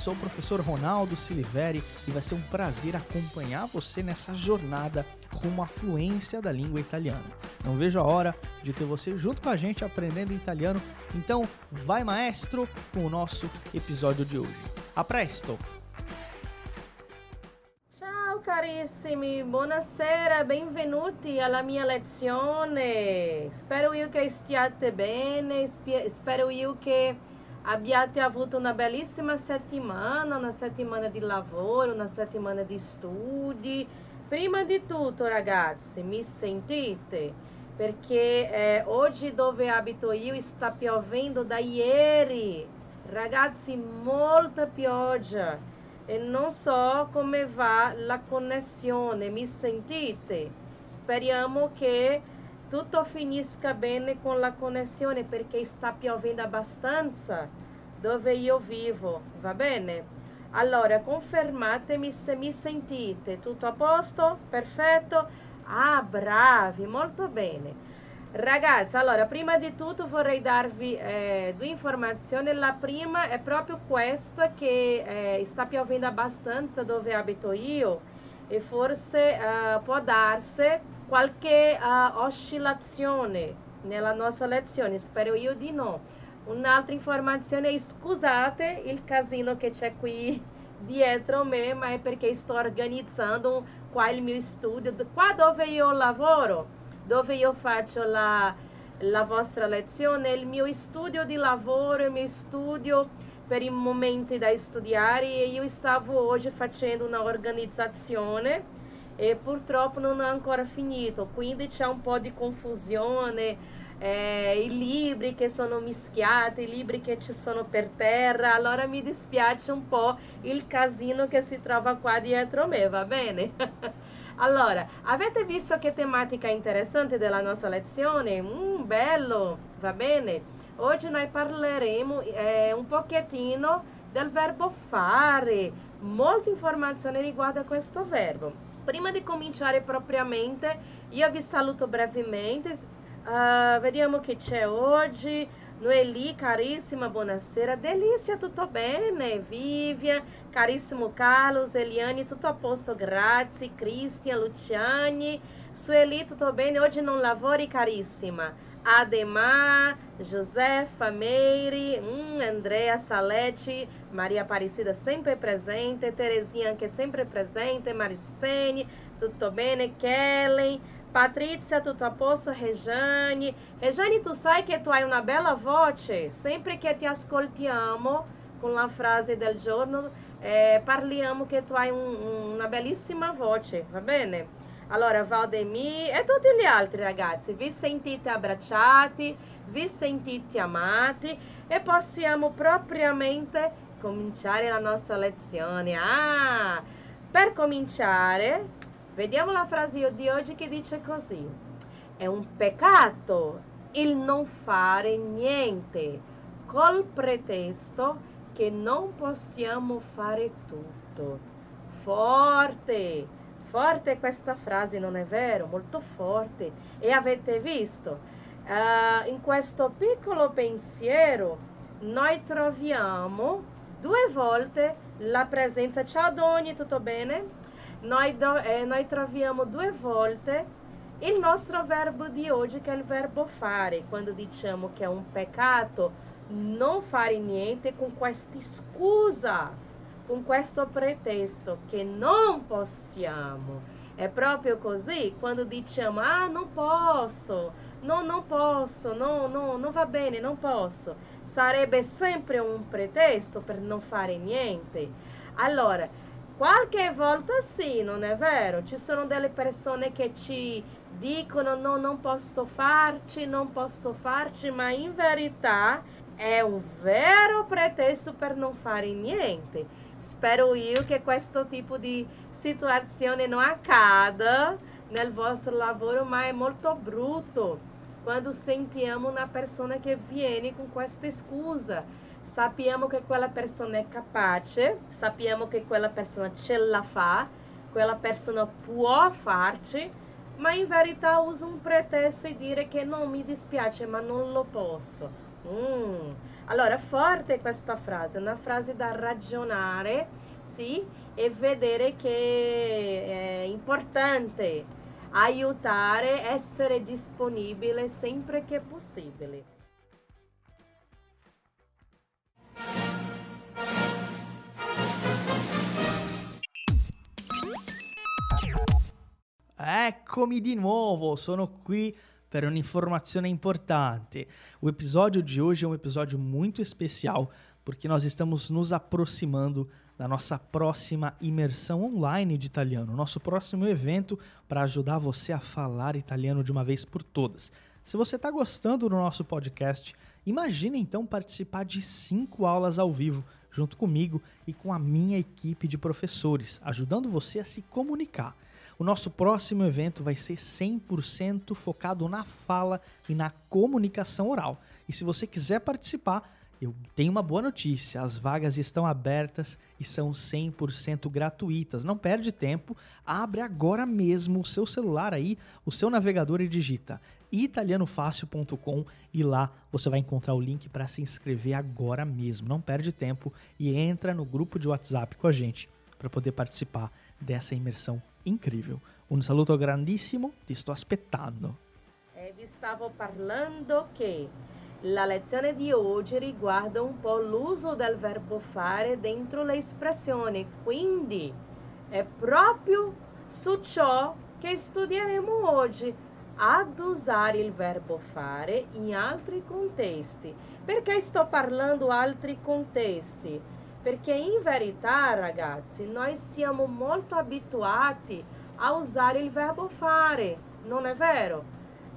Sou o professor Ronaldo Siliveri e vai ser um prazer acompanhar você nessa jornada rumo à fluência da língua italiana. Não vejo a hora de ter você junto com a gente aprendendo italiano, então vai maestro com o nosso episódio de hoje. A presto! Ciao carissimi, buonasera, benvenuti alla mia lezione. Spero io che stiate bene, spero io che abbiate avuto una bellissima settimana, una settimana di lavoro, una settimana di studi. Prima di tutto, ragazzi, mi sentite? Perché eh, oggi dove abito io sta piovendo da ieri. Ragazzi, molta pioggia. E non so come va la connessione, mi sentite? Speriamo che tutto finisca bene con la connessione perché sta piovendo abbastanza dove io vivo, va bene? Allora, confermatemi se mi sentite. Tutto a posto? Perfetto? Ah, bravi, molto bene. Ragazzi, allora, prima di tutto vorrei darvi eh, due informazioni. La prima è proprio questa che eh, sta piovendo abbastanza dove abito io e forse uh, può darsi qualche uh, oscillazione nella nostra lezione, spero io di no. Un'altra informazione, scusate il casino che c'è qui dietro me, ma è perché sto organizzando qua il mio studio, qua dove io lavoro, dove io faccio la, la vostra lezione, il mio studio di lavoro, il mio studio per i momenti da studiare e io stavo oggi facendo una organizzazione e purtroppo non ho ancora finito, quindi c'è un po' di confusione, eh, i libri che sono mischiati, i libri che ci sono per terra, allora mi dispiace un po' il casino che si trova qua dietro me, va bene? allora, avete visto che tematica interessante della nostra lezione? Mm, bello, va bene? Oggi noi parleremo eh, un pochettino del verbo fare, molte informazioni riguardo a questo verbo. Prima di cominciare propriamente, io vi saluto brevemente, uh, vediamo che c'è oggi. Noeli, carissima, buonasera. Delícia, tutto bene? Vivian, carissimo Carlos, Eliane, tutto a posto, grazie. Cristian, Luciane, Sueli, tutto bene? Oggi non lavori, carissima. Ademar, Josefa, Meire, hum, Andréa, Salete, Maria Aparecida sempre presente, Terezinha que sempre presente, Maricene, tutto bene, Kellen, Patrícia, tutto a posto, Rejane. Rejane, tu sai que tu hai una bella voce, sempre que ti ascoltiamo con la frase del giorno, eh, parliamo che tu hai un, una bellissima voce, va bene? Allora, Valdemir e tutti gli altri ragazzi, vi sentite abbracciati, vi sentite amati e possiamo propriamente cominciare la nostra lezione. Ah, per cominciare, vediamo la frase di oggi che dice così. È un peccato il non fare niente col pretesto che non possiamo fare tutto. Forte! Forte questa frase, non è vero? Molto forte. E avete visto? Uh, in questo piccolo pensiero noi troviamo due volte la presenza. Ciao Doni, tutto bene? Noi, do, eh, noi troviamo due volte il nostro verbo di oggi, che è il verbo fare, quando diciamo che è un peccato non fare niente con questa scusa con questo pretesto che non possiamo. È proprio così quando diciamo ah non posso, no non posso, no, no, non va bene, non posso. Sarebbe sempre un pretesto per non fare niente. Allora, qualche volta sì, non è vero? Ci sono delle persone che ci dicono no, non posso farci, non posso farci, ma in verità è un vero pretesto per non fare niente. Spero io che questo tipo di situazione non accada nel vostro lavoro, ma è molto brutto quando sentiamo una persona che viene con questa scusa. Sappiamo che quella persona è capace, sappiamo che quella persona ce la fa, quella persona può farci, ma in verità usa un pretesto e dire che non mi dispiace, ma non lo posso. Mm. Allora, forte questa frase, una frase da ragionare, sì, e vedere che è importante aiutare, essere disponibile sempre che possibile. Eccomi di nuovo, sono qui per un'informazione importante. O episódio de hoje é um episódio muito especial porque nós estamos nos aproximando da nossa próxima imersão online de italiano, nosso próximo evento para ajudar você a falar italiano de uma vez por todas. Se você está gostando do nosso podcast, imagine então participar de cinco aulas ao vivo junto comigo e com a minha equipe de professores, ajudando você a se comunicar. O nosso próximo evento vai ser 100% focado na fala e na comunicação oral. E se você quiser participar, eu tenho uma boa notícia: as vagas estão abertas e são 100% gratuitas. Não perde tempo, abre agora mesmo o seu celular aí, o seu navegador e digita italianofácil.com e lá você vai encontrar o link para se inscrever agora mesmo. Não perde tempo e entra no grupo de WhatsApp com a gente para poder participar dessa imersão incrível. Um saluto grandissimo, ti sto aspettando. Eh, vi stavo parlando che La lezione di oggi riguarda un po' l'uso del verbo fare dentro le espressioni, quindi è proprio su ciò che studieremo oggi, ad usare il verbo fare in altri contesti. Perché sto parlando altri contesti? Perché in verità, ragazzi, noi siamo molto abituati a usare il verbo fare, non è vero?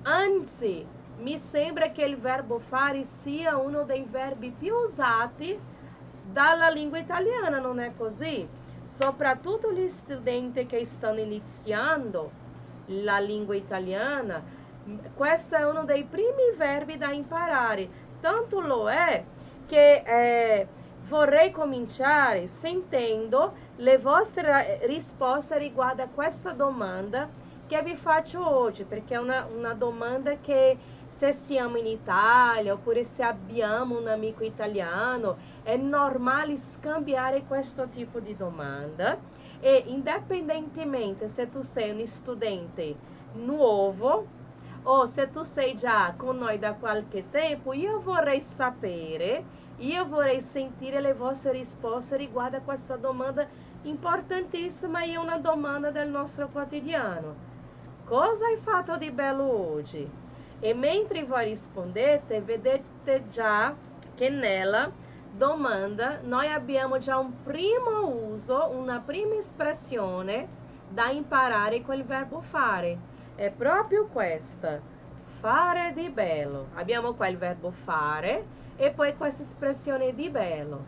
Anzi, mi sembra che il verbo fare sia uno dei verbi più usati dalla lingua italiana, non è così? Soprattutto gli studenti che stanno iniziando la lingua italiana, questo è uno dei primi verbi da imparare. Tanto lo è che eh, vorrei cominciare sentendo le vostre risposte riguardo a questa domanda che vi faccio oggi, perché è una, una domanda che se siamo in Italia oppure se abbiamo un amico italiano, è normale scambiare questo tipo di domanda. E indipendentemente se tu sei un studente nuovo o se tu sei già con noi da qualche tempo, io vorrei sapere, io vorrei sentire le vostre risposte riguardo a questa domanda importantissima e una domanda del nostro quotidiano. Cosa hai fatto di bello oggi? E mentre voi rispondete, vedete già che nella domanda noi abbiamo già un primo uso, una prima espressione da imparare con il verbo fare. È proprio questa, fare di bello. Abbiamo qua il verbo fare e poi questa espressione di bello.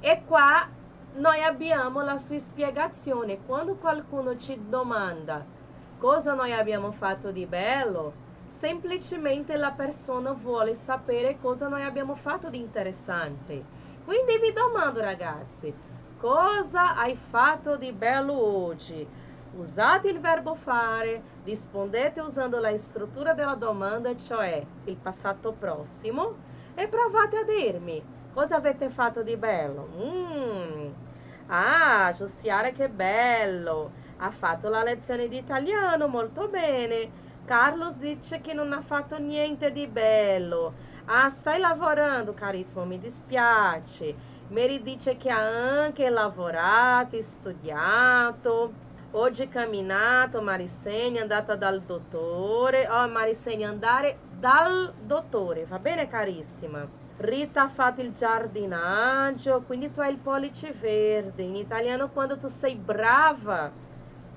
E qua noi abbiamo la sua spiegazione. Quando qualcuno ci domanda cosa noi abbiamo fatto di bello, semplicemente la persona vuole sapere cosa noi abbiamo fatto di interessante. Quindi vi domando ragazzi, cosa hai fatto di bello oggi? Usate il verbo fare, rispondete usando la struttura della domanda, cioè il passato prossimo, e provate a dirmi cosa avete fatto di bello. Mm. Ah, Giustiara che bello! Ha fatto la lezione di italiano molto bene Carlos dice che non ha fatto niente di bello. Ah, stai lavorando, carissimo, mi dispiace. Mary dice che ha anche lavorato, studiato. Oggi camminato, Marissegna è andata dal dottore. Oh, Marissegna, andare dal dottore, va bene, carissima? Rita ha fatto il giardinaggio, quindi tu hai il pollice verde. In italiano, quando tu sei brava,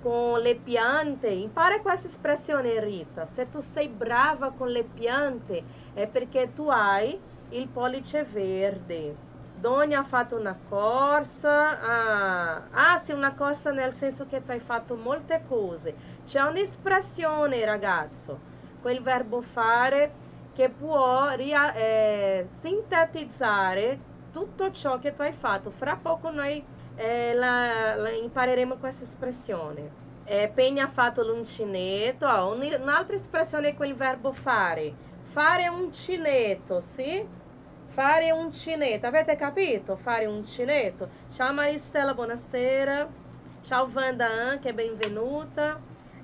com le piante. Impara com essa expressão, Rita. Se tu sei brava com le piante, é porque tu hai il pollice verde. Doni ha fatto una corsa. Ah, ah, sì, una corsa nel senso che tu hai fatto molte cose. C'è un'espressione, ragazzo, quel verbo fare che può ria- eh, sintetizzare tutto ciò che tu hai fatto. Fra poco noi eh, la, la impareremo questa espressione. Eh, Penny ha fatto l'uncinetto. Oh, un'altra espressione è quel verbo fare. Fare uncinetto, sì? Fare uncinetto, avete capito? Fare uncinetto. Ciao Maristela, buonasera. Ciao Wanda anche, benvenuta.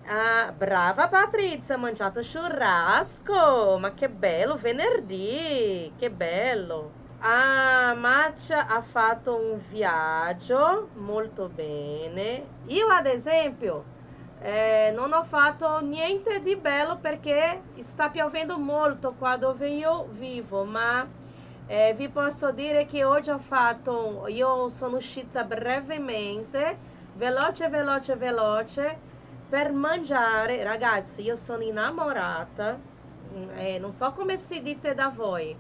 Ah, brava Patrizia, mangiato churrasco. Ma che bello, venerdì, che bello. Ah, Maccia ha fatto un viaggio, molto bene. Io ad esempio eh, non ho fatto niente di bello perché sta piovendo molto qua dove io vivo, ma eh, vi posso dire che oggi ho fatto, io sono uscita brevemente, veloce, veloce, veloce, per mangiare. Ragazzi, io sono innamorata, eh, non so come si dite da voi,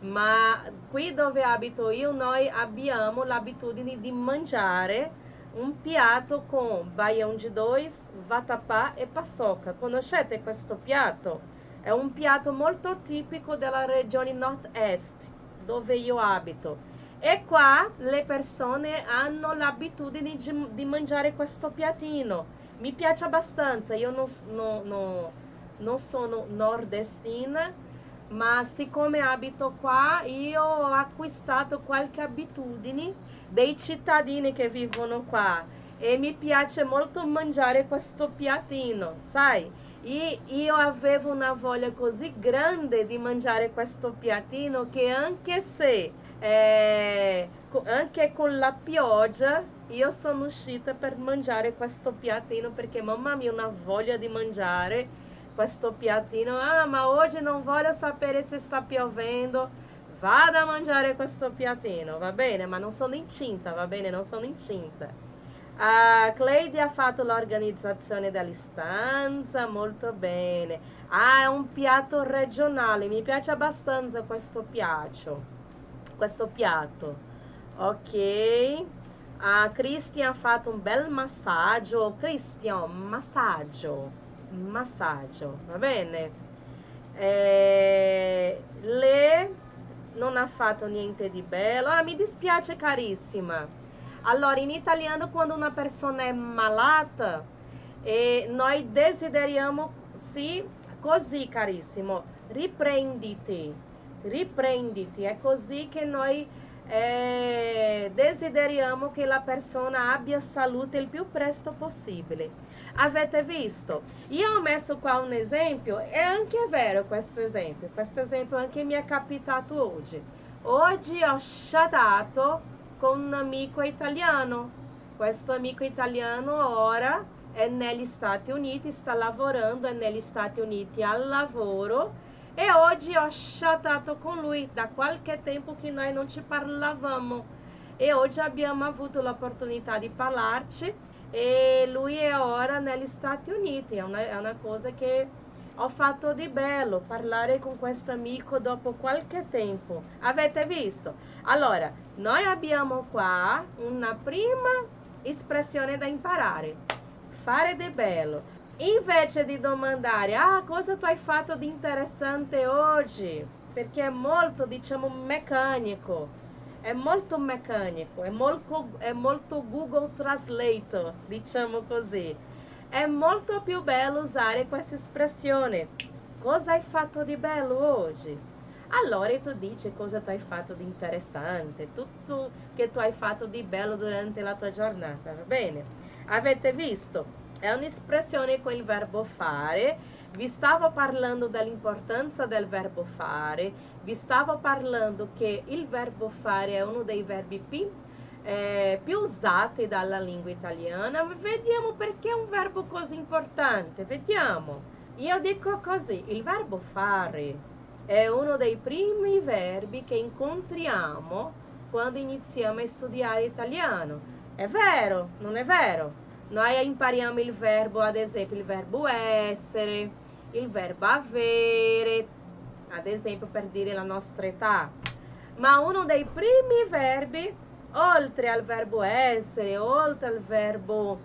ma qui dove abito io noi abbiamo l'abitudine di mangiare un piatto con baião de dois, vatapá e paçoca. Conoscete questo piatto? È un piatto molto tipico della regione nord-est dove io abito. E qua le persone hanno l'abitudine di, di mangiare questo piattino. Mi piace abbastanza, io non, no, no, non sono nordestina, ma siccome abito qua, io ho acquistato qualche abitudine dei cittadini che vivono qua e mi piace molto mangiare questo piattino, sai? E io avevo una voglia così grande di mangiare questo piattino che anche se eh, anche con la pioggia io sono uscita per mangiare questo piattino perché mamma mia una voglia di mangiare questo piattino ah ma oggi non voglio sapere se sta piovendo vada a mangiare questo piattino va bene ma non sono incinta va bene non sono incinta a Cleide ha fatto l'organizzazione dell'istanza, molto bene. Ah, è un piatto regionale, mi piace abbastanza questo piatto. Questo piatto. Ok. A Christian ha fatto un bel massaggio. Christian, massaggio. Massaggio, va bene? Eh, le non ha fatto niente di bello. Ah, mi dispiace carissima allora, in italiano, quando una persona è malata, e noi desideriamo, sì, così carissimo, riprenditi, riprenditi. È così che noi eh, desideriamo che la persona abbia salute il più presto possibile. Avete visto? Io ho messo qua un esempio, è anche vero questo esempio, questo esempio anche mi è capitato oggi. Oggi ho chattato con un amico italiano. Questo amico italiano ora è negli Stati Uniti, sta lavorando, è negli Stati Uniti al lavoro e oggi ho chattato con lui da qualche tempo che noi non ci parlavamo e oggi abbiamo avuto l'opportunità di parlarci e lui è ora negli Stati Uniti, è una, è una cosa che ho fatto di bello parlare con questo amico dopo qualche tempo. Avete visto? Allora, noi abbiamo qua una prima espressione da imparare. Fare di bello. Invece di domandare, ah, cosa tu hai fatto di interessante oggi? Perché è molto, diciamo, meccanico. È molto meccanico, è molto, è molto Google Translator, diciamo così è molto più bello usare questa espressione. Cosa hai fatto di bello oggi? Allora tu dici cosa tu hai fatto di interessante, tutto che tu hai fatto di bello durante la tua giornata, va bene? Avete visto? È un'espressione con il verbo fare. Vi stavo parlando dell'importanza del verbo fare, vi stavo parlando che il verbo fare è uno dei verbi più eh, più usati dalla lingua italiana. Vediamo perché è un verbo così importante. Vediamo. Io dico così, il verbo fare è uno dei primi verbi che incontriamo quando iniziamo a studiare italiano. È vero, non è vero? Noi impariamo il verbo, ad esempio, il verbo essere, il verbo avere, ad esempio per dire la nostra età. Ma uno dei primi verbi, oltre al verbo essere, oltre al verbo uh,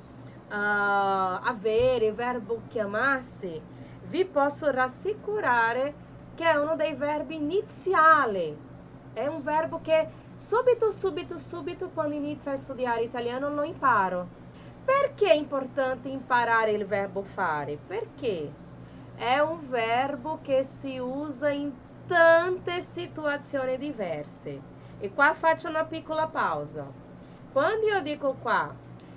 avere, verbo chiamarsi, vi posso rassicurare che è uno dei verbi iniziali. È un verbo che subito, subito, subito, quando inizio a studiare italiano, lo imparo. Perché è importante imparare il verbo fare? Perché è un verbo che si usa in tante situazioni diverse. E qua faccio una piccola pausa. Quando io dico qua,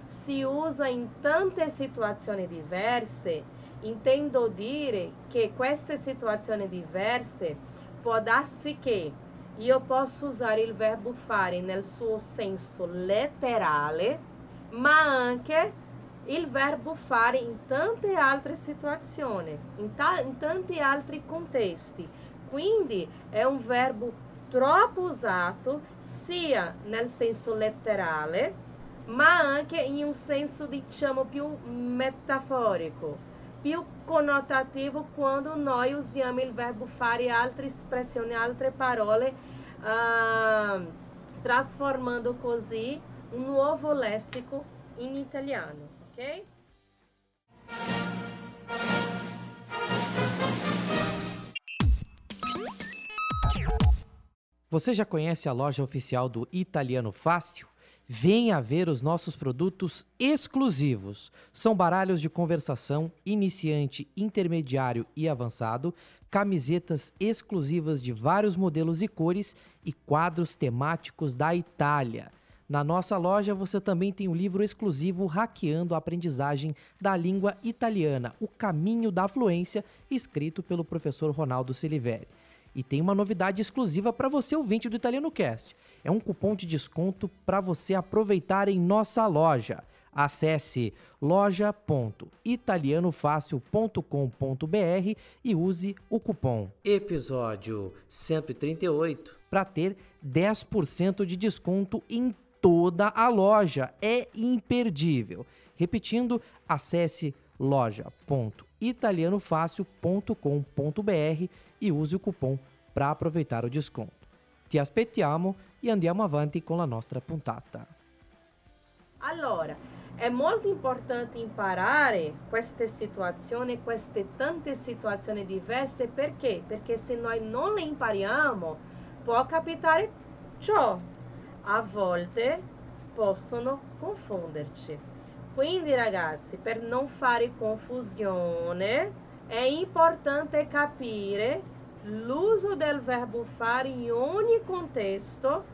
si usa in tante situazioni diverse, intendo dire che queste situazioni diverse può darsi che io posso usare il verbo fare nel suo senso letterale, ma anche il verbo fare in tante altre situazioni, in, ta- in tanti altri contesti. Quindi è un verbo troppo usato sia nel senso letterale, ma anche in un senso diciamo più metaforico, più connotativo quando noi usiamo il verbo fare altre espressioni, altre parole, uh, trasformando così un nuovo lessico in italiano, ok? Você já conhece a loja oficial do Italiano Fácil? Venha ver os nossos produtos exclusivos. São baralhos de conversação, iniciante, intermediário e avançado, camisetas exclusivas de vários modelos e cores e quadros temáticos da Itália. Na nossa loja você também tem o um livro exclusivo Hackeando a Aprendizagem da Língua Italiana, O Caminho da Fluência, escrito pelo professor Ronaldo Siliveri. E tem uma novidade exclusiva para você ouvinte do Italiano Cast. É um cupom de desconto para você aproveitar em nossa loja. Acesse loja.italianofácil.com.br e use o cupom episódio 138 para ter 10% de desconto em toda a loja. É imperdível. Repetindo, acesse loja.italianofácil.com.br e use o cupom para aproveitar o desconto. Ti aspettiamo e andiamo avanti con la nostra puntata. Allora, è molto importante imparare queste situazioni, queste tante situazioni diverse, perché? Perché se noi non le impariamo, può capitare ciò. A volte possono confonderci. Quindi ragazzi, per non fare confusione, è importante capire l'uso del verbo fare in ogni contesto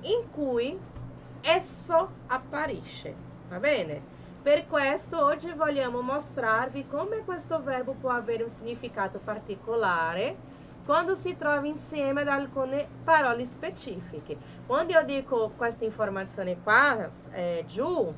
in cui esso apparisce. Va bene? Per questo oggi vogliamo mostrarvi come questo verbo può avere un significato particolare quando si trova insieme ad alcune parole specifiche. Quando io dico questa informazione qua eh, giù,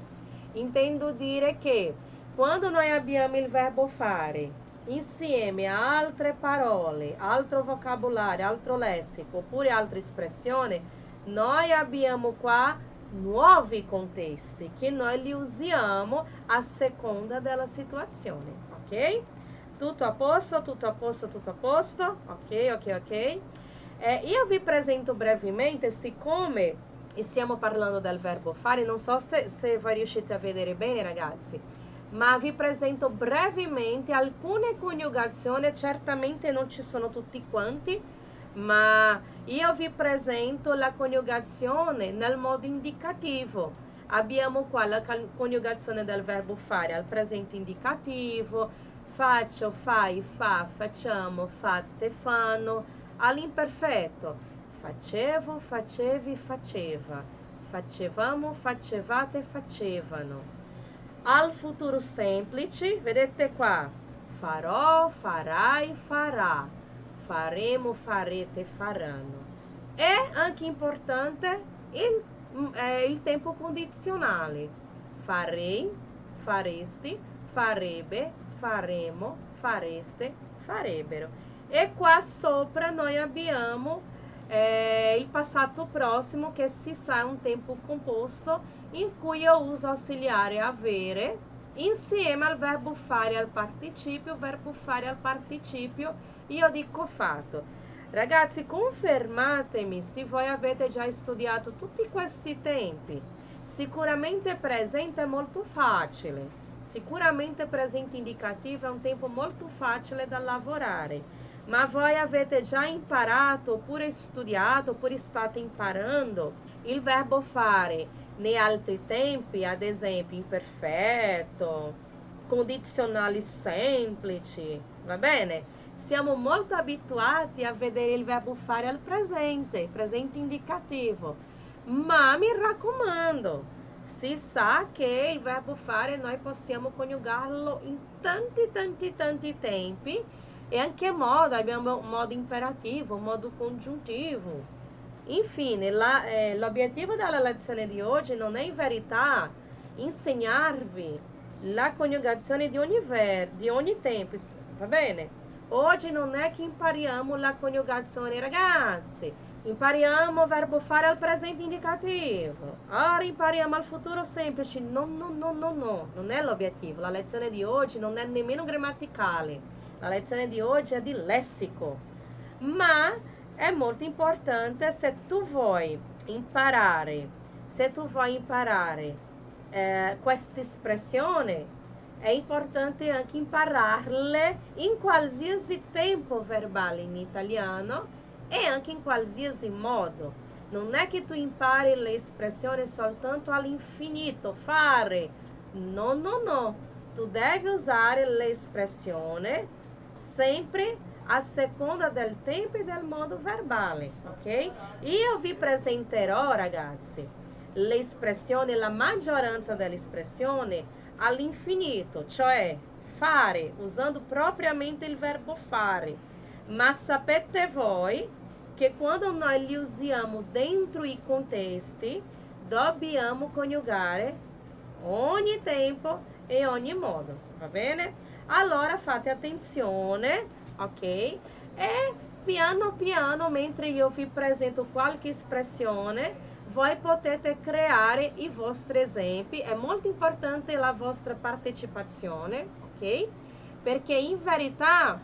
intendo dire che quando noi abbiamo il verbo fare insieme a altre parole, altro vocabulário, altro lessico, oppure altre espressioni, noi abbiamo qua nuovi contesti che noi li usiamo a seconda della situazione, ok? Tutto a posto, tutto a posto, tutto a posto? Ok, ok, ok. Eh, io vi presento brevemente, siccome stiamo parlando del verbo fare, non so se, se riuscite a vedere bene ragazzi, ma vi presento brevemente alcune coniugazioni, certamente non ci sono tutti quanti, ma io vi presento la coniugazione nel modo indicativo. Abbiamo qua la coniugazione del verbo fare al presente indicativo, faccio, fai, fa, facciamo, fate, fanno, all'imperfetto. Facevo, facevi, faceva. Facevamo, facevate, facevano al futuro semplice, vedete qua, farò, farai, farà, faremo, farete, faranno. È anche importante il, eh, il tempo condizionale, farei, faresti, farebbe, faremo, fareste, farebbero. E qua sopra noi abbiamo eh, il passato prossimo che si sa è un tempo composto in cui io uso auxiliare avere insieme al verbo fare al participio, verbo fare al participio, io dico fatto. Ragazzi, confermatemi se voi avete già studiato tutti questi tempi. Sicuramente presente è molto facile. Sicuramente presente indicativo è un tempo molto facile da lavorare. Ma voi avete già imparato, oppure studiato, oppure state imparando il verbo fare nei altri tempi, ad esempio imperfetto, condizionali semplici, va bene? siamo molto abituati a vedere il verbo fare al presente, presente indicativo. Ma mi raccomando, si sa che il verbo fare noi possiamo coniugarlo in tanti, tanti, tanti tempi e anche modo, abbiamo modo imperativo, modo congiuntivo. Infine, la, eh, l'obiettivo della lezione di oggi non è in verità insegnarvi la coniugazione di ogni, ver, di ogni tempo, va bene? Oggi non è che impariamo la coniugazione, ragazzi. Impariamo verbo fare al presente indicativo. Ora impariamo al futuro semplice. No, no, no, no, no. Non è l'obiettivo. La lezione di oggi non è nemmeno grammaticale. La lezione di oggi è di lessico. Ma è molto importante se tu vuoi imparare, se tu vuoi imparare eh, questa espressione è importante anche impararle in qualsiasi tempo verbale in italiano e anche in qualsiasi modo. Non è che tu impari le espressioni soltanto all'infinito, fare. No, no, no. Tu devi usare l'espressione sempre a seconda del tempo e del modo verbale, ok? Io vi presenterò, ragazzi, l'espressione, la maggioranza dell'espressione all'infinito, cioè fare, usando propriamente il verbo fare. Ma sapete voi che quando noi li usiamo dentro i contesti, dobbiamo coniugare ogni tempo e ogni modo, va bene? Allora fate attenzione, ok? E piano piano, mentre io vi presento qualche espressione, voi potete creare i vostri esempi. È molto importante la vostra partecipazione, ok? Perché in verità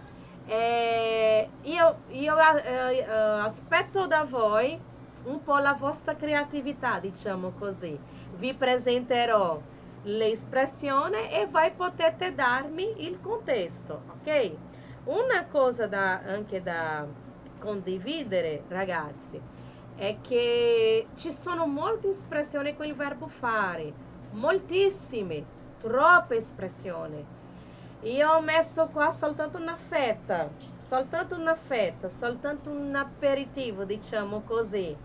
eh, io, io eh, eh, aspetto da voi un po' la vostra creatività, diciamo così. Vi presenterò l'espressione e voi potete darmi il contesto, ok? Una cosa da, anche da condividere, ragazzi, è che ci sono molte espressioni con il verbo fare, moltissime, troppe espressioni. Io ho messo qua soltanto una fetta, soltanto una fetta, soltanto un aperitivo, diciamo così,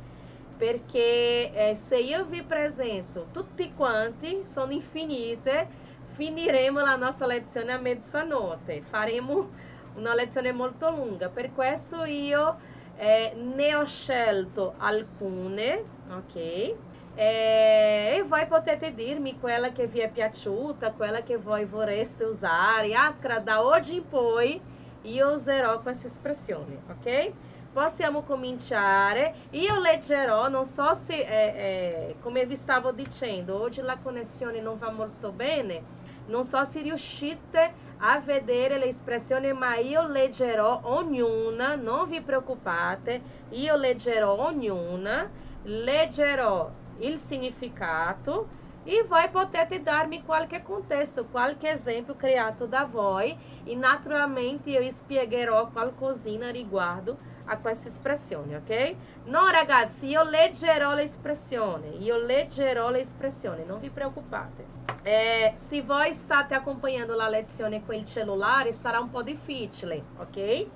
perché eh, se io vi presento tutti quanti, sono infinite, finiremo la nostra lezione a mezzanotte, faremo una lezione molto lunga, per questo io eh, ne ho scelto alcune, ok? Eh, e voi potete dirmi quella che vi è piaciuta, quella che voi vorreste usare. Ascra, da oggi in poi io userò questa espressione, ok? Possiamo cominciare. Io leggerò, non so se, eh, eh, come vi stavo dicendo, oggi la connessione non va molto bene. Non so se riuscite a vedere le espressioni, ma io leggerò ognuna, non vi preoccupate, io leggerò ognuna, leggerò il significato e voi potete darmi qualche contesto, qualche esempio creato da voi e naturalmente io spiegherò qualcosina riguardo a questa espressione, ok? No ragazzi, io leggerò l'espressione, io leggerò l'espressione, non vi preoccupate. Eh, se voi state acompanhando la lezione com il cellulare sarà un po' difficile, ok?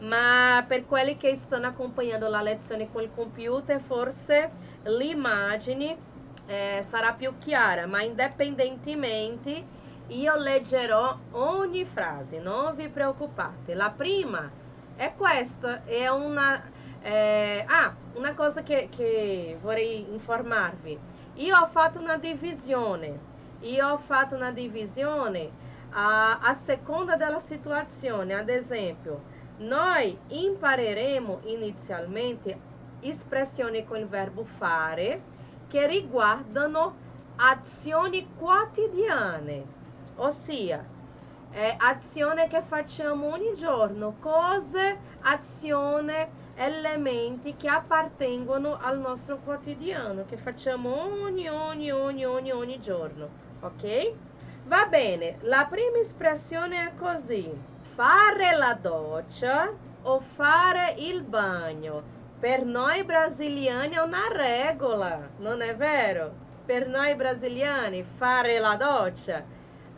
Ma per quelli che stanno accompagnando la lezione con il computer, forse l'immagine eh, sarà più chiara, ma indipendentemente io leggerò ogni frase, non vi preoccupate. La prima è questa, è una... Eh, ah, una cosa che, che vorrei informarvi. Io ho fatto una divisione io ho fatto una divisione a, a seconda della situazione. Ad esempio, noi impareremo inizialmente espressioni con il verbo fare che riguardano azioni quotidiane, ossia eh, azioni che facciamo ogni giorno, cose azione, elementi che appartengono al nostro quotidiano, che facciamo ogni, ogni, ogni, ogni, ogni giorno, ok? Va bene, la prima espressione è così, fare la doccia o fare il bagno. Per noi brasiliani è una regola, non è vero? Per noi brasiliani fare la doccia,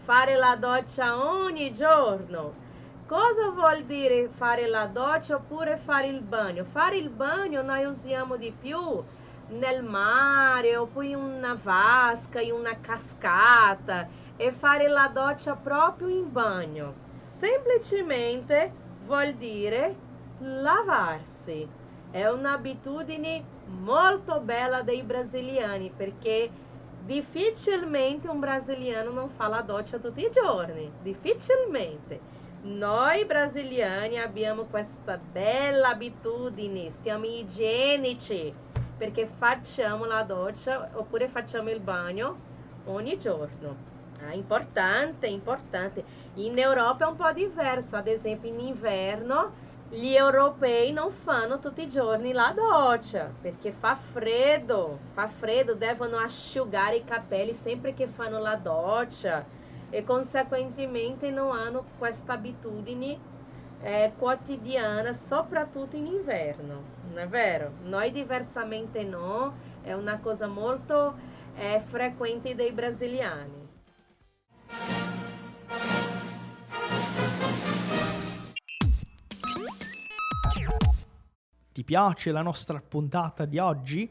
fare la doccia ogni giorno. Cosa vuol dire fare la doccia oppure fare il bagno? Fare il bagno noi usiamo di più nel mare oppure in una vasca, in una cascata e fare la doccia proprio in bagno. Semplicemente vuol dire lavarsi. È un'abitudine molto bella dei brasiliani perché difficilmente un brasiliano non fa la doccia tutti i giorni, difficilmente. Noi brasiliani abbiamo questa bella abitudine, siamo igienici perché facciamo la doccia oppure facciamo il bagno ogni giorno. Ah, importante, importante. In Europa è un po' diverso, ad esempio in inverno gli europei non fanno tutti i giorni la doccia perché fa freddo, fa freddo, devono asciugare i capelli sempre che fanno la doccia e conseguentemente non hanno questa abitudine eh, quotidiana, soprattutto in inverno, non è vero? Noi diversamente no, è una cosa molto eh, frequente dei brasiliani. Ti piace la nostra puntata di oggi?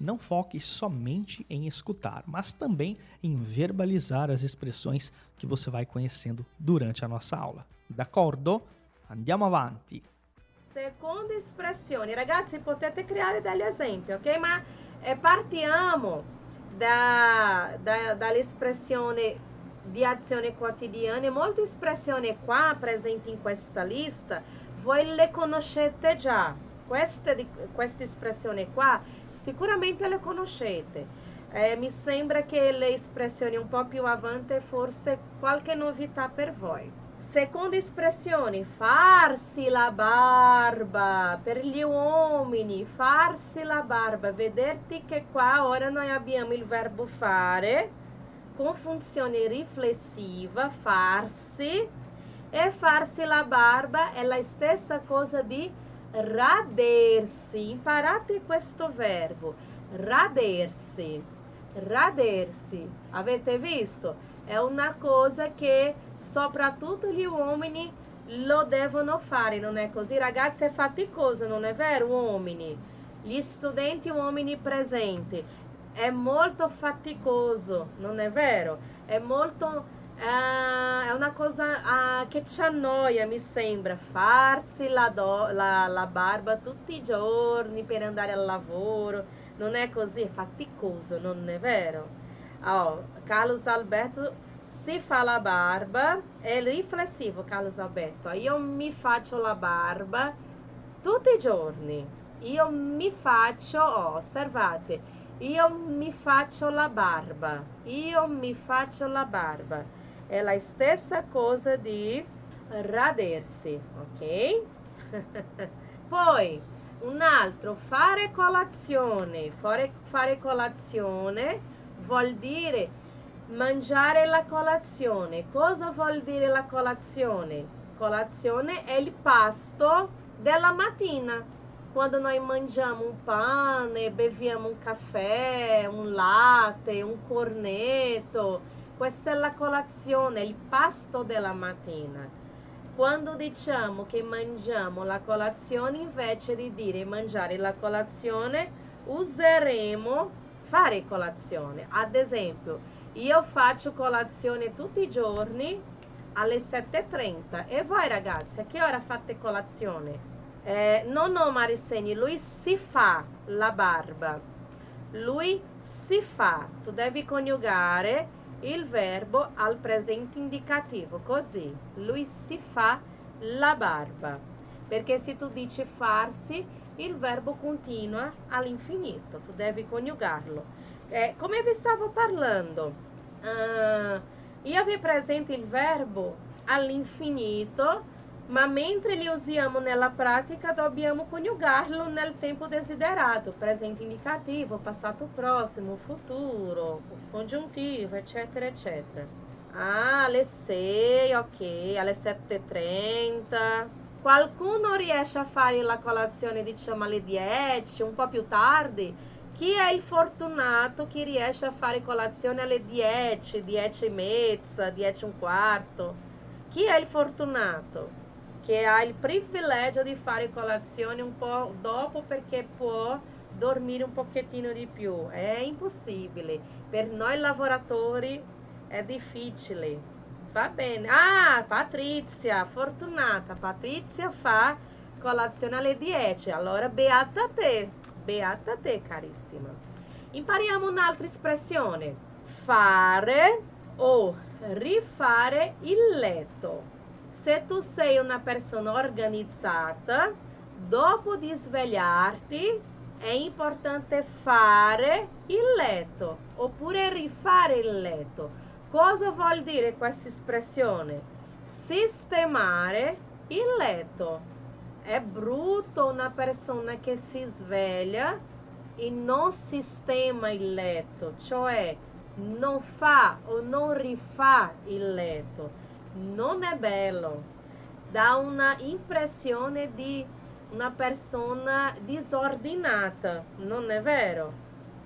não foque somente em escutar, mas também em verbalizar as expressões que você vai conhecendo durante a nossa aula. D'accordo? Andiamo avanti. Seconda espressione, ragazzi, potete creare degli esempi, ok? Ma eh, partiamo da, da, dall'espressione di azione quotidiana e molte espressioni qua presenti in questa lista voi le conoscete già. Queste, queste espressioni qua sicuramente le conoscete. Eh, mi sembra che le espressioni un po' più avanti forse qualche novità per voi. Seconda espressione, farsi la barba per gli uomini, farsi la barba. Vederti che qua ora noi abbiamo il verbo fare com funzione riflessiva, farsi, e farsi la barba è la stessa cosa di radersi. Imparate questo verbo, radersi, radersi. Avete visto? È una cosa che soprattutto gli uomini lo devono fare, non è così? Ragazzi, è faticoso, non è vero, uomini? Gli studenti uomini presenti è molto faticoso, non è vero? È molto... Uh, è una cosa uh, che ci annoia, mi sembra, farsi la, do, la, la, barba tutti i giorni per andare al lavoro. Non è così, è faticoso, non è vero? Oh, Carlos Alberto si fa la barba, è riflessivo Carlos Alberto. Io mi faccio la barba tutti i giorni. Io mi faccio, oh, osservate, io mi faccio la barba. Io mi faccio la barba. È la stessa cosa di radersi, ok? Poi un altro, fare colazione. Fare, fare colazione vuol dire mangiare la colazione. Cosa vuol dire la colazione? Colazione è il pasto della mattina quando noi mangiamo un pane, beviamo un caffè, un latte, un cornetto, questa è la colazione, il pasto della mattina. Quando diciamo che mangiamo la colazione, invece di dire mangiare la colazione, useremo fare colazione. Ad esempio, io faccio colazione tutti i giorni alle 7.30 e voi ragazzi, a che ora fate colazione? Eh, no, no, Marisseni, lui si fa la barba. Lui si fa. Tu devi coniugare il verbo al presente indicativo, così. Lui si fa la barba. Perché se tu dici farsi, il verbo continua all'infinito, tu devi coniugarlo. Eh, come vi stavo parlando, uh, io vi presento il verbo all'infinito, ma mentre li usiamo nella pratica dobbiamo coniugarlo nel tempo desiderato, presente indicativo, passato prossimo, futuro, congiuntivo, eccetera, eccetera. Ah, alle 6, ok, alle 7.30. Qualcuno riesce a fare la colazione, diciamo, alle 10, un po' più tardi? Chi è il fortunato che riesce a fare colazione alle 10, 10 e mezza, 10 e un quarto? Chi è il fortunato? Che ha il privilegio di fare colazione un po' dopo perché può dormire un pochettino di più. È impossibile. Per noi lavoratori è difficile. Va bene. Ah, Patrizia, fortunata. Patrizia fa colazione alle 10. Allora, beata te. Beata te, carissima. Impariamo un'altra espressione. Fare o rifare il letto. Se tu sei una persona organizzata, dopo di svegliarti è importante fare il letto oppure rifare il letto. Cosa vuol dire questa espressione? Sistemare il letto. È brutto una persona che si sveglia e non sistema il letto, cioè non fa o non rifà il letto. Non è bello. Dà una impressione di una persona disordinata, non è vero?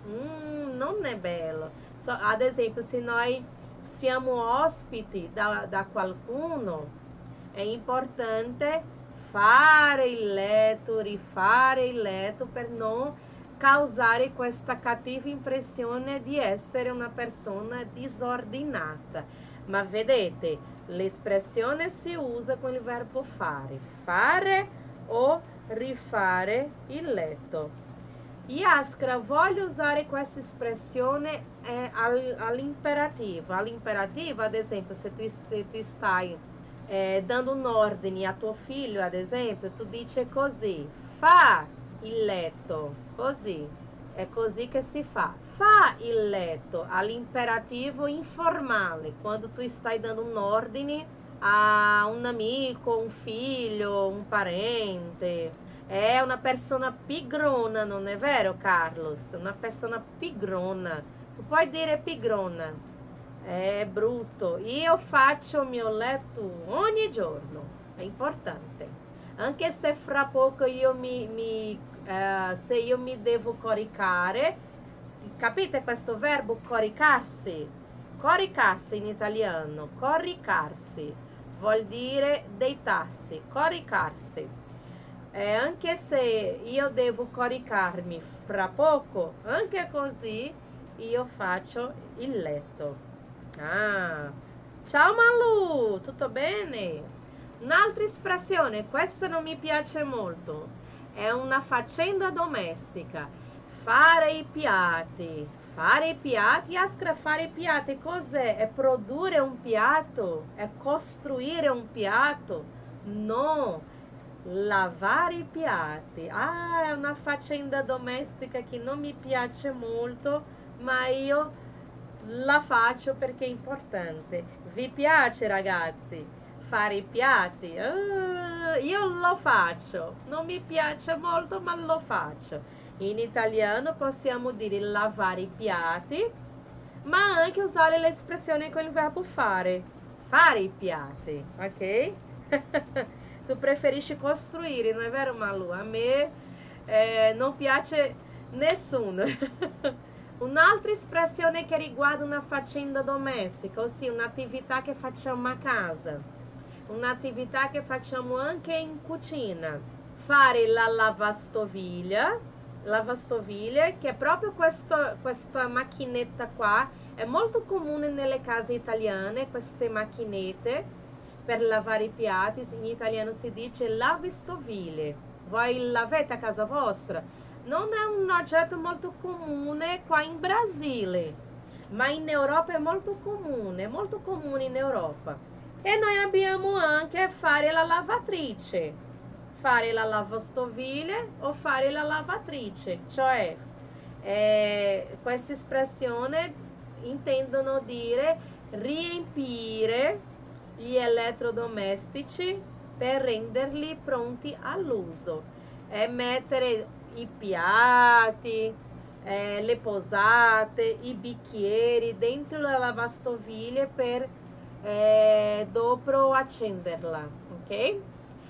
Mm, non è bello. So, ad esempio, se noi siamo ospiti da, da qualcuno, è importante fare il letto, rifare il letto per non causare questa cattiva impressione di essere una persona disordinata. Ma vedete, l'espressione si usa con il verbo fare, fare o rifare il letto. Yaskra, voglio usare questa espressione eh, all'imperativo. All'imperativo, ad esempio, se tu, se tu stai eh, dando un'ordine a tuo figlio, ad esempio, tu dici così, fa il letto, così, è così che si fa. Fa il letto all'imperativo informale, quando tu stai dando un ordine a un amico, un figlio, un parente, è una persona pigrona, non è vero Carlos? Una persona pigrona. Tu puoi dire pigrona. È brutto. Io faccio il mio letto ogni giorno. È importante. Anche se fra poco io mi, mi eh, se io mi devo coricare, capite questo verbo coricarsi? Coricarsi in italiano, coricarsi vuol dire deitarsi, coricarsi e anche se io devo coricarmi fra poco, anche così io faccio il letto. Ah, ciao Malu, tutto bene? Un'altra espressione, questa non mi piace molto, è una faccenda domestica. Fare i piatti, fare i piatti, Askra, fare i piatti cos'è? È produrre un piatto, è costruire un piatto. No, lavare i piatti. Ah, è una faccenda domestica che non mi piace molto, ma io la faccio perché è importante. Vi piace, ragazzi, fare i piatti? Uh, io lo faccio. Non mi piace molto, ma lo faccio. In italiano possiamo dire lavare i piatti, ma anche usare l'espressione con il verbo fare. Fare i piatti, ok? tu preferisci costruire, non è vero Malu? A me eh, non piace nessuno. Un'altra espressione che riguarda una faccenda domestica, ossia un'attività che facciamo a casa, un'attività che facciamo anche in cucina. Fare la lavastoviglie, lavastoviglie che è proprio questo, questa macchinetta qua, è molto comune nelle case italiane, queste macchinette per lavare i piatti, in italiano si dice lavastoviglie. Voi l'avete a casa vostra? Non è un oggetto molto comune qua in Brasile, ma in Europa è molto comune, molto comune in Europa. E noi abbiamo anche fare la lavatrice, fare la lavastoviglie o fare la lavatrice, cioè eh, questa espressione intendono dire riempire gli elettrodomestici per renderli pronti all'uso. E mettere i piatti, eh, le posate, i bicchieri dentro la lavastoviglie per eh, dopo accenderla, ok?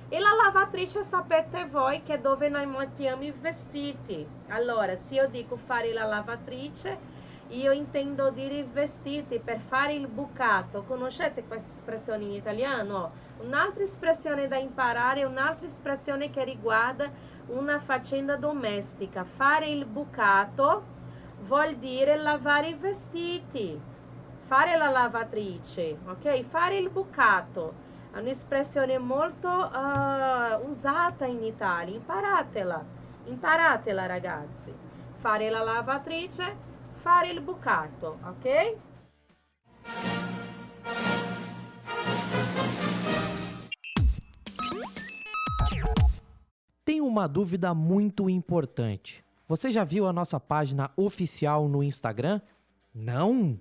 E la lavatrice sapete voi che è dove noi mettiamo i vestiti. Allora, se io dico fare la lavatrice, io intendo dire i vestiti per fare il bucato. Conoscete questa espressione in italiano? Un'altra espressione da imparare, un'altra espressione che riguarda una faccenda domestica. Fare il bucato vuol dire lavare i vestiti, fare la lavatrice, ok? Fare il bucato è un'espressione molto uh, usata in Italia. Imparatela, imparatela ragazzi. Fare la lavatrice fare il bucato, ok? Tem uma dúvida muito importante. Você já viu a nossa página oficial no Instagram? Não?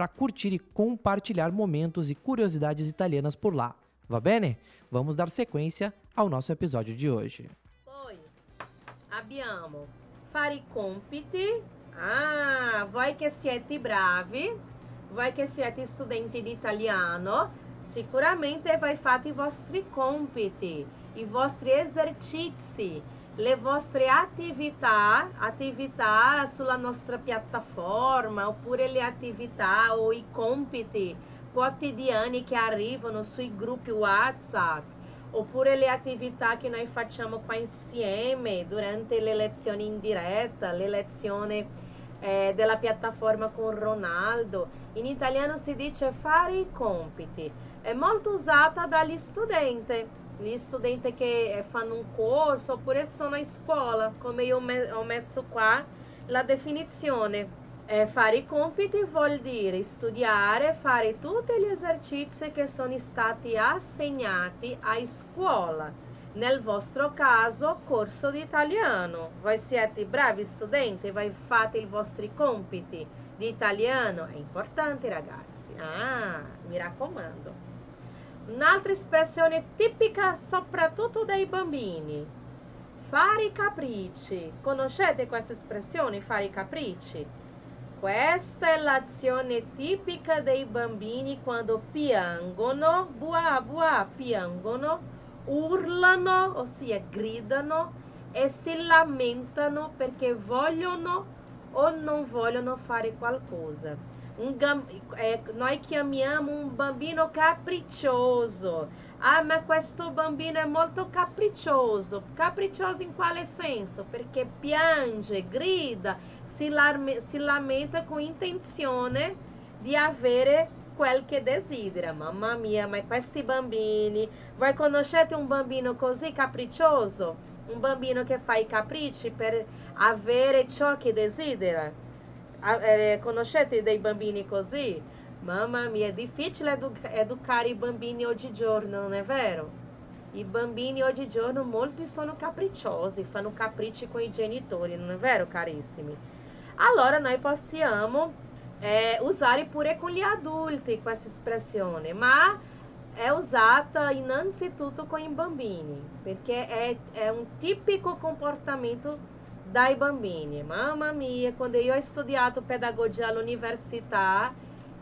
para curtir e compartilhar momentos e curiosidades italianas por lá. Va bene? Vamos dar sequência ao nosso episódio de hoje. abbiamo fare compiti. Ah, voi che siete bravi, voi che siete studenti di italiano, sicuramente voi fate i vostri compiti, i vostri esercizi, le vostre attività, attività sulla nostra piattaforma, oppure le attività o i compiti quotidiani che arrivano sui gruppi WhatsApp oppure le attività che noi facciamo qua insieme durante le lezioni in diretta, le lezioni eh, della piattaforma con Ronaldo. In italiano si dice fare i compiti. È molto usata dagli studenti, gli studenti che eh, fanno un corso oppure sono in scuola, come io ho messo qua la definizione eh, fare i compiti vuol dire studiare, fare tutti gli esercizi che sono stati assegnati a scuola. Nel vostro caso, corso di italiano. Voi siete bravi studenti, voi fate i vostri compiti di italiano. È importante, ragazzi. Ah, mi raccomando. Un'altra espressione tipica soprattutto dei bambini. Fare i capricci. Conoscete questa espressione, fare i capricci? Questa è l'azione tipica dei bambini quando piangono, bua bua, piangono, urlano, ossia gridano e si lamentano perché vogliono o non vogliono fare qualcosa. Un eh, noi chiamiamo un bambino capriccioso. Ah, ma questo bambino è molto capriccioso. Capriccioso in quale senso? Perché piange, grida, si, larme, si lamenta con intenzione di avere quel che desidera. Mamma mia, ma questi bambini. Voi conoscete un bambino così capriccioso? Un bambino che fa i capricci per avere ciò che desidera? Eh, conoscete dei bambini così? Mamma mia, è difficile edu educare i bambini oggigiorno, non è vero? I bambini oggigiorno molti sono capricciosi, fanno capricci con i genitori, non è vero, carissimi? Allora noi possiamo eh, usare pure con gli adulti questa espressione, ma è usata innanzitutto con i bambini, perché è, è un tipico comportamento dai bambini. Mamma mia, quando io ho studiato pedagogia all'università,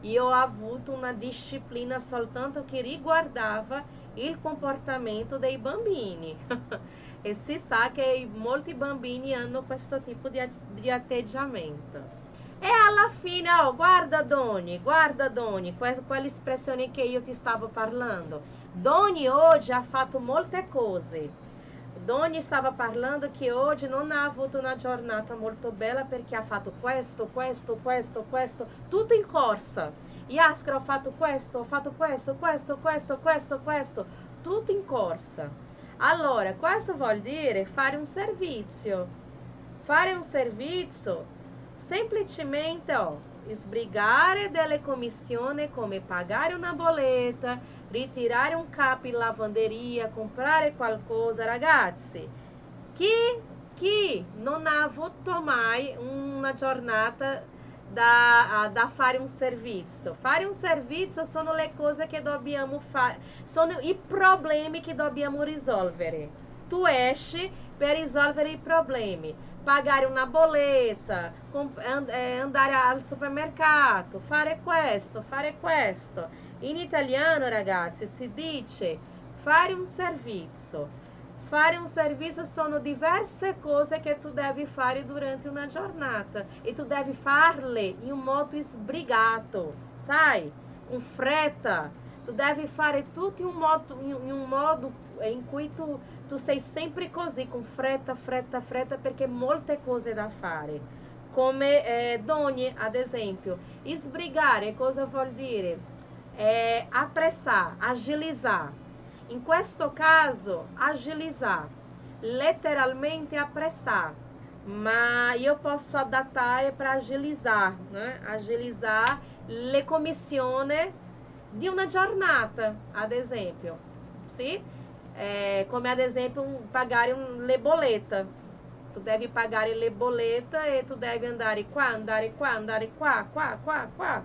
ho avuto una disciplina soltanto che riguardava il comportamento dei bambini. e si sa che molti bambini hanno questo tipo di, di atteggiamento. E alla fine, oh, guarda Doni, guarda Doni, quell'espressione che io ti stavo parlando. Doni oggi ha fatto molte cose. Doni stava parlando che oggi non ha avuto una giornata molto bella perché ha fatto questo, questo, questo, questo, tutto in corsa. Yaskra ho fatto questo, ho fatto questo, questo, questo, questo, questo, tutto in corsa. Allora, questo vuol dire fare un servizio. Fare un servizio semplicemente ó, sbrigare delle commissioni come pagare una bolletta, ritirare un capo in lavanderia, comprare qualcosa, ragazzi. Chi, chi non ha avuto mai una giornata da, da fare un servizio? Fare un servizio sono le cose che dobbiamo fare, sono i problemi che dobbiamo risolvere. Tu esci per risolvere i problemi pagare una bolletta, eh, andare al supermercato, fare questo, fare questo. In italiano, ragazzi, si dice fare un servizio. Fare un servizio sono diverse cose che tu devi fare durante una giornata e tu devi farle in un modo sbrigato, sai? Com fretta. Tu devi fare tutto in un modo, in un modo in cui tu, tu sei sempre così, con fretta, fretta, fretta, perché molte cose da fare. Come eh, Doni, ad esempio. Sbrigare cosa vuol dire? É, apressar, agilizar. In questo caso, agilizar. Letteralmente apressar. Ma io posso adattare para agilizar, né? Agilizar le commissione di una giornata, ad esempio. Sì? é, como ad esempio pagar um leboleta. Tu deve pagar leboleta e tu deve andare qua, andare qua, andare qua, qua, qua, qua.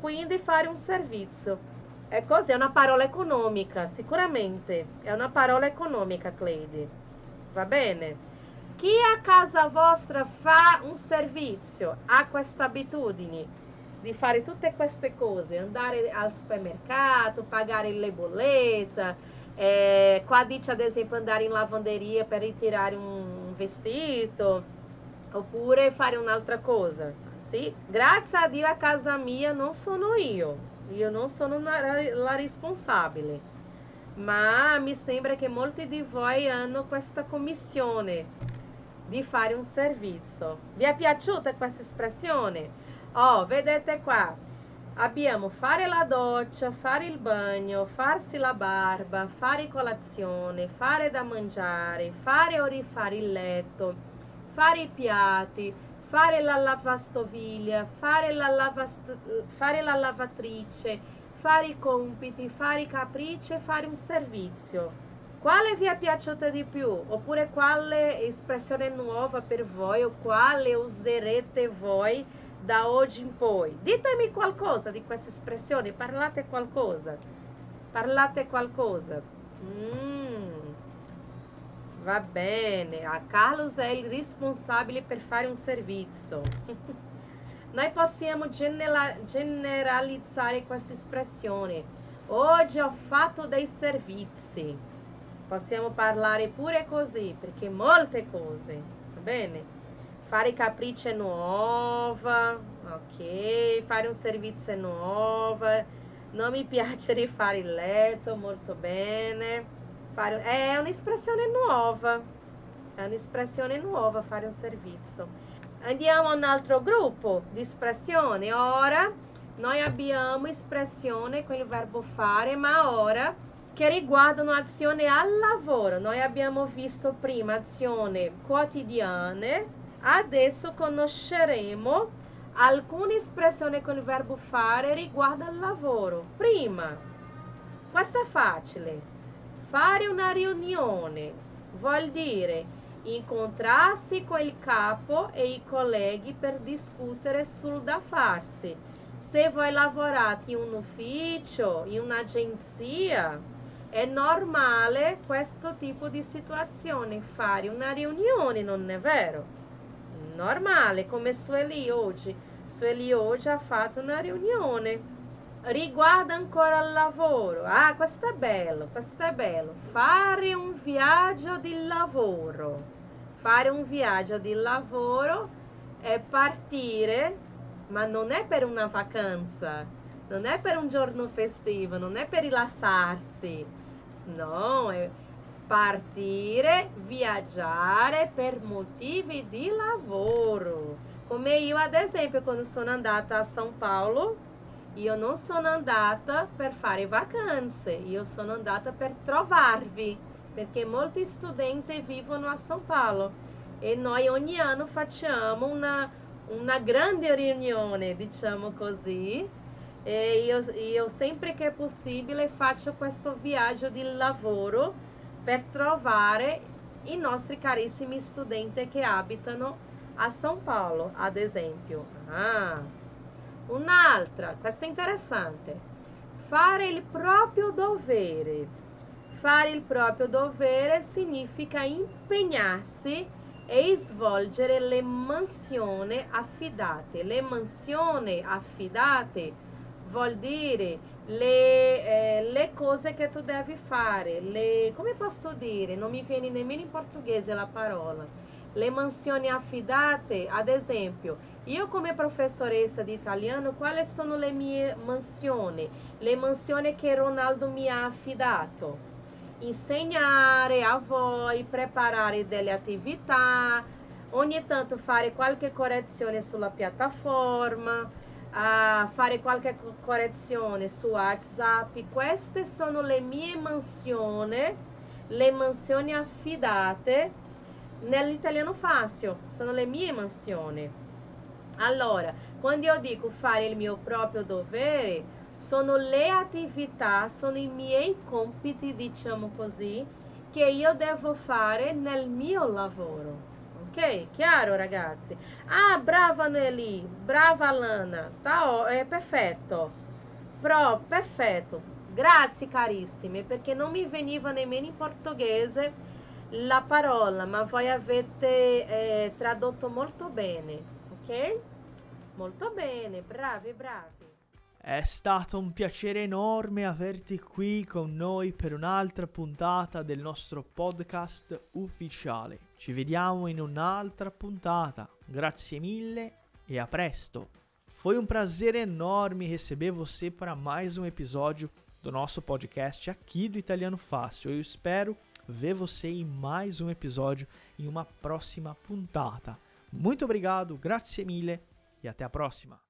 Quindi fare un servizio. É così, è una parola economica, sicuramente. È una parola economica, Cleide. Va bene? Chi a casa vostra fa un servizio, ha questa abitudine di fare tutte queste cose, andare al supermercato, pagare le bollette, É, com a ditta, ad esempio, andare in lavanderia per ritirare un vestito oppure fare un'altra cosa. Sì? Grazie a Dio a casa mia non sono io, io non sono la responsabile, ma mi sembra che molti di voi hanno questa commissione di fare un servizio. Vi è piaciuta questa espressione? Oh, vedete qua, abbiamo fare la doccia, fare il bagno, farsi la barba, fare colazione, fare da mangiare, fare o rifare il letto, fare i piatti, fare la lavastoviglie, fare la, lavast- fare la lavatrice, fare i compiti, fare i capricci fare un servizio. Quale vi è piaciuta di più? Oppure quale espressione nuova per voi o quale userete voi? da oggi in poi. Ditemi qualcosa di questa espressione, parlate qualcosa. Parlate qualcosa. Mm, va bene, a Carlos è il responsabile per fare un servizio. Noi possiamo generalizzare questa espressione. Oggi ho fatto dei servizi. Possiamo parlare pure così, perché molte cose, va bene? fare capricci è nuova, ok, fare un servizio è nuova, non mi piace rifare il letto, molto bene, fare, è un'espressione nuova, è un'espressione nuova fare un servizio. Andiamo a un altro gruppo di espressioni, ora noi abbiamo espressione con il verbo fare, ma ora che riguardano azione al lavoro. Noi abbiamo visto prima azioni quotidiane, Adesso conosceremo alcune espressioni con il verbo fare riguardo al lavoro. Prima, questa è facile. Fare una riunione vuol dire incontrarsi con il capo e i colleghi per discutere sul da farsi. Se voi lavorate in un ufficio, in un'agenzia, è normale questo tipo di situazione, fare una riunione, non è vero? normale, come Sueli oggi. Sueli oggi ha fatto una riunione. Riguarda ancora il lavoro. Ah, questo è bello, questo è bello. Fare un viaggio di lavoro. Fare un viaggio di lavoro è partire, ma non è per una vacanza, non è per un giorno festivo, non è per rilassarsi. No, è partire, viaggiare per motivi di lavoro. Come io, ad esempio, quando sono andata a São Paulo, io non sono andata per fare vacanze, io sono andata per trovarvi, perché molti studenti vivono a São Paulo. E noi ogni anno facciamo una, una grande riunione, diciamo così, e io, io sempre che è possibile faccio questo viaggio di lavoro per trovare i nostri carissimi studenti che abitano a São Paulo, ad esempio. Ah, un'altra, questa è interessante. Fare il proprio dovere. Fare il proprio dovere significa impegnarsi e svolgere le mansioni affidate. Le mansioni affidate vuol dire le, eh, le, cose che tu devi fare, le, come posso dire? Non mi viene nemmeno in portoghese la parola. Le mansioni affidate, ad esempio, io come professoressa di italiano, quali sono le mie mansioni? Le mansioni che Ronaldo mi ha affidato. Insegnare a voi, preparare delle attività, ogni tanto fare qualche correzione sulla piattaforma, fare qualche correzione su WhatsApp. Queste sono le mie mansioni, le mansioni affidate nell'italiano fácil, sono le mie mansioni. Allora, quando io dico fare il mio proprio dovere, sono le attività, sono i miei compiti, diciamo così, che io devo fare nel mio lavoro. Ok? Chiaro, ragazzi? Ah, brava Noeli, brava Lana, tá, è perfetto. Pro, perfetto. Grazie carissime, perché non mi veniva nemmeno in portoghese la parola, ma voi avete eh, tradotto molto bene, ok? Molto bene, bravi, bravi. È stato un piacere enorme averti qui con noi per un'altra puntata del nostro podcast ufficiale. Ci vediamo in un'altra puntata. Grazie mille e a presto. Foi um prazer enorme receber você para mais um episódio do nosso podcast aqui do Italiano Fácil. Eu espero ver você em mais um episódio em uma próxima puntata. Muito obrigado, grazie mille e até a próxima.